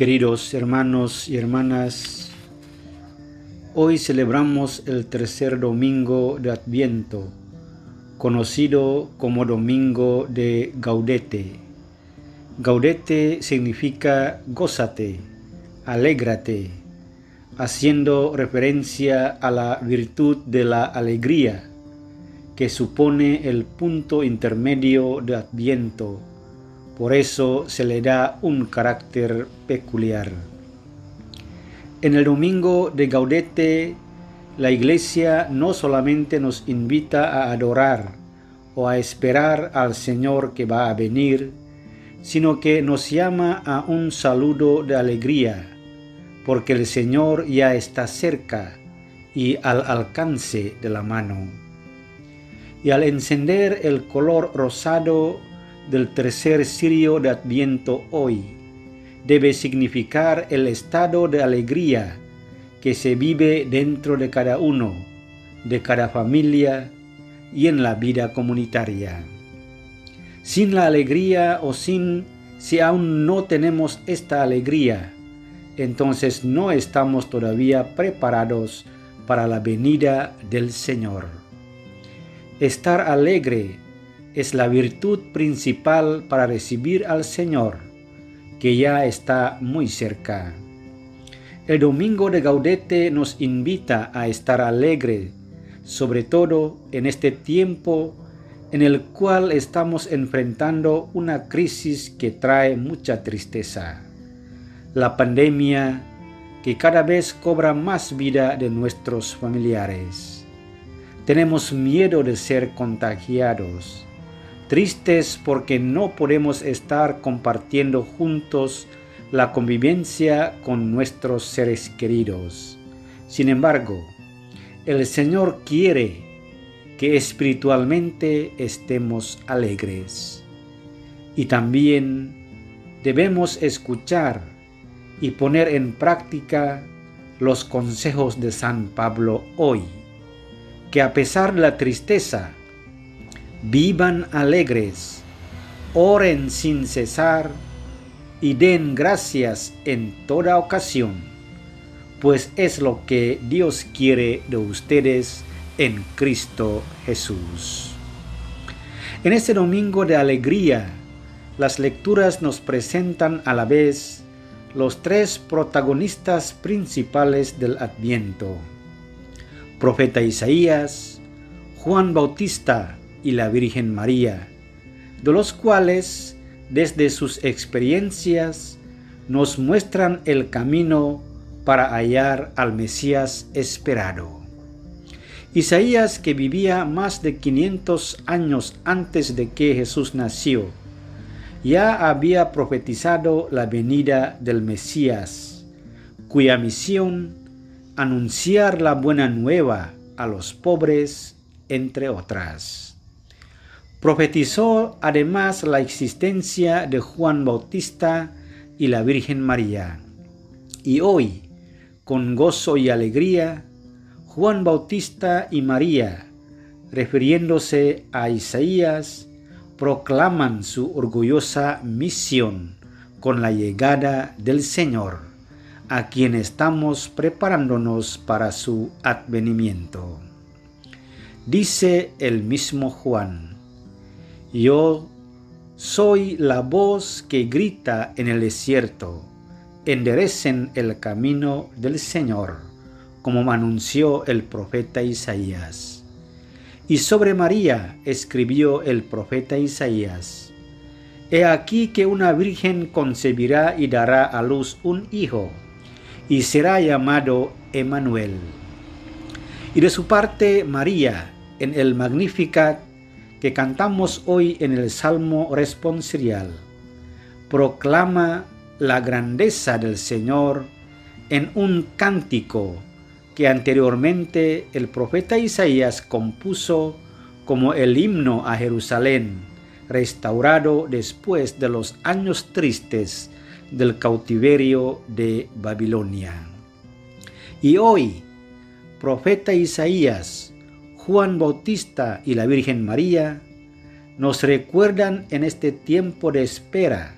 Queridos hermanos y hermanas, hoy celebramos el tercer domingo de Adviento, conocido como Domingo de Gaudete. Gaudete significa gózate, alégrate, haciendo referencia a la virtud de la alegría, que supone el punto intermedio de Adviento por eso se le da un carácter peculiar. En el domingo de Gaudete, la iglesia no solamente nos invita a adorar o a esperar al Señor que va a venir, sino que nos llama a un saludo de alegría, porque el Señor ya está cerca y al alcance de la mano. Y al encender el color rosado del tercer cirio de Adviento hoy debe significar el estado de alegría que se vive dentro de cada uno, de cada familia y en la vida comunitaria. Sin la alegría o sin si aún no tenemos esta alegría, entonces no estamos todavía preparados para la venida del Señor. Estar alegre es la virtud principal para recibir al Señor, que ya está muy cerca. El domingo de Gaudete nos invita a estar alegre, sobre todo en este tiempo en el cual estamos enfrentando una crisis que trae mucha tristeza. La pandemia que cada vez cobra más vida de nuestros familiares. Tenemos miedo de ser contagiados tristes porque no podemos estar compartiendo juntos la convivencia con nuestros seres queridos. Sin embargo, el Señor quiere que espiritualmente estemos alegres. Y también debemos escuchar y poner en práctica los consejos de San Pablo hoy, que a pesar de la tristeza, vivan alegres, oren sin cesar y den gracias en toda ocasión, pues es lo que Dios quiere de ustedes en Cristo Jesús. En este domingo de alegría, las lecturas nos presentan a la vez los tres protagonistas principales del Adviento. Profeta Isaías, Juan Bautista y la Virgen María, de los cuales desde sus experiencias nos muestran el camino para hallar al Mesías esperado. Isaías, que vivía más de 500 años antes de que Jesús nació, ya había profetizado la venida del Mesías, cuya misión anunciar la buena nueva a los pobres, entre otras. Profetizó además la existencia de Juan Bautista y la Virgen María. Y hoy, con gozo y alegría, Juan Bautista y María, refiriéndose a Isaías, proclaman su orgullosa misión con la llegada del Señor, a quien estamos preparándonos para su advenimiento. Dice el mismo Juan, yo soy la voz que grita en el desierto, enderecen el camino del Señor, como anunció el profeta Isaías. Y sobre María escribió el profeta Isaías, He aquí que una virgen concebirá y dará a luz un hijo, y será llamado Emanuel. Y de su parte María, en el Magnificat, que cantamos hoy en el Salmo responsorial proclama la grandeza del Señor en un cántico que anteriormente el profeta Isaías compuso como el himno a Jerusalén, restaurado después de los años tristes del cautiverio de Babilonia. Y hoy, profeta Isaías Juan Bautista y la Virgen María nos recuerdan en este tiempo de espera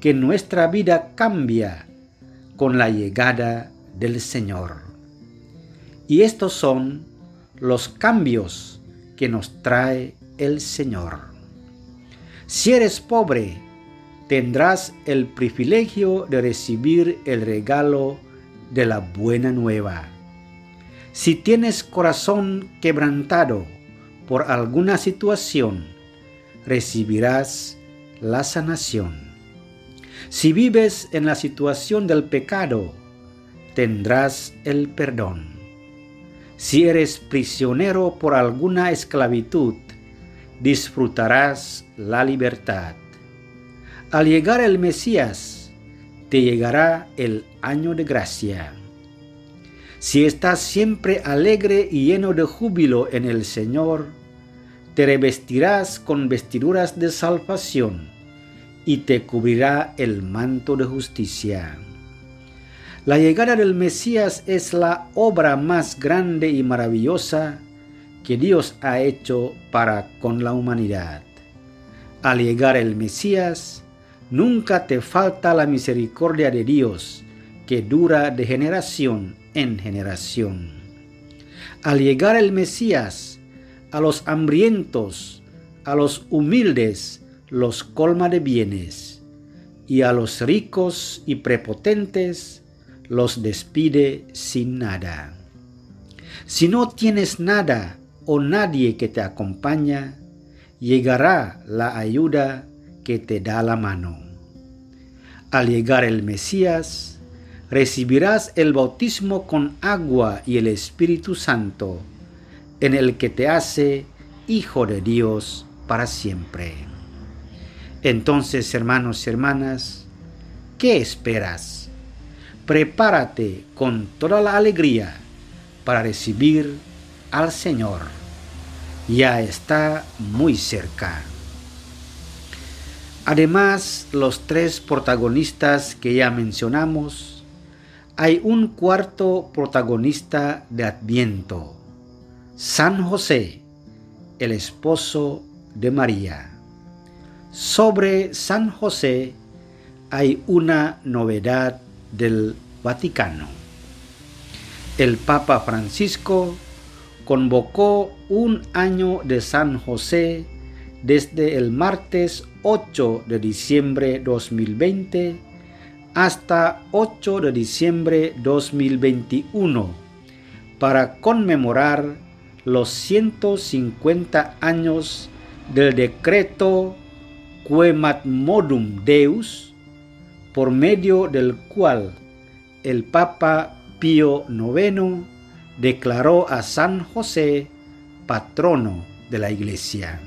que nuestra vida cambia con la llegada del Señor. Y estos son los cambios que nos trae el Señor. Si eres pobre, tendrás el privilegio de recibir el regalo de la buena nueva. Si tienes corazón quebrantado por alguna situación, recibirás la sanación. Si vives en la situación del pecado, tendrás el perdón. Si eres prisionero por alguna esclavitud, disfrutarás la libertad. Al llegar el Mesías, te llegará el año de gracia. Si estás siempre alegre y lleno de júbilo en el Señor, te revestirás con vestiduras de salvación y te cubrirá el manto de justicia. La llegada del Mesías es la obra más grande y maravillosa que Dios ha hecho para con la humanidad. Al llegar el Mesías, nunca te falta la misericordia de Dios que dura de generación en generación. Al llegar el Mesías, a los hambrientos, a los humildes, los colma de bienes, y a los ricos y prepotentes los despide sin nada. Si no tienes nada o nadie que te acompaña, llegará la ayuda que te da la mano. Al llegar el Mesías, recibirás el bautismo con agua y el Espíritu Santo, en el que te hace Hijo de Dios para siempre. Entonces, hermanos y hermanas, ¿qué esperas? Prepárate con toda la alegría para recibir al Señor. Ya está muy cerca. Además, los tres protagonistas que ya mencionamos, hay un cuarto protagonista de Adviento, San José, el esposo de María. Sobre San José hay una novedad del Vaticano. El Papa Francisco convocó un año de San José desde el martes 8 de diciembre 2020 hasta 8 de diciembre 2021 para conmemorar los 150 años del decreto Quemat Modum Deus, por medio del cual el Papa Pío IX declaró a San José patrono de la Iglesia.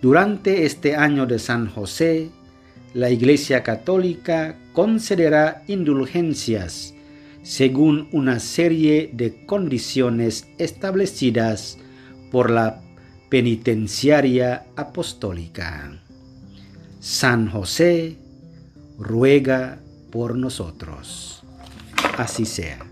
Durante este año de San José, la Iglesia Católica concederá indulgencias según una serie de condiciones establecidas por la penitenciaria apostólica. San José ruega por nosotros. Así sea.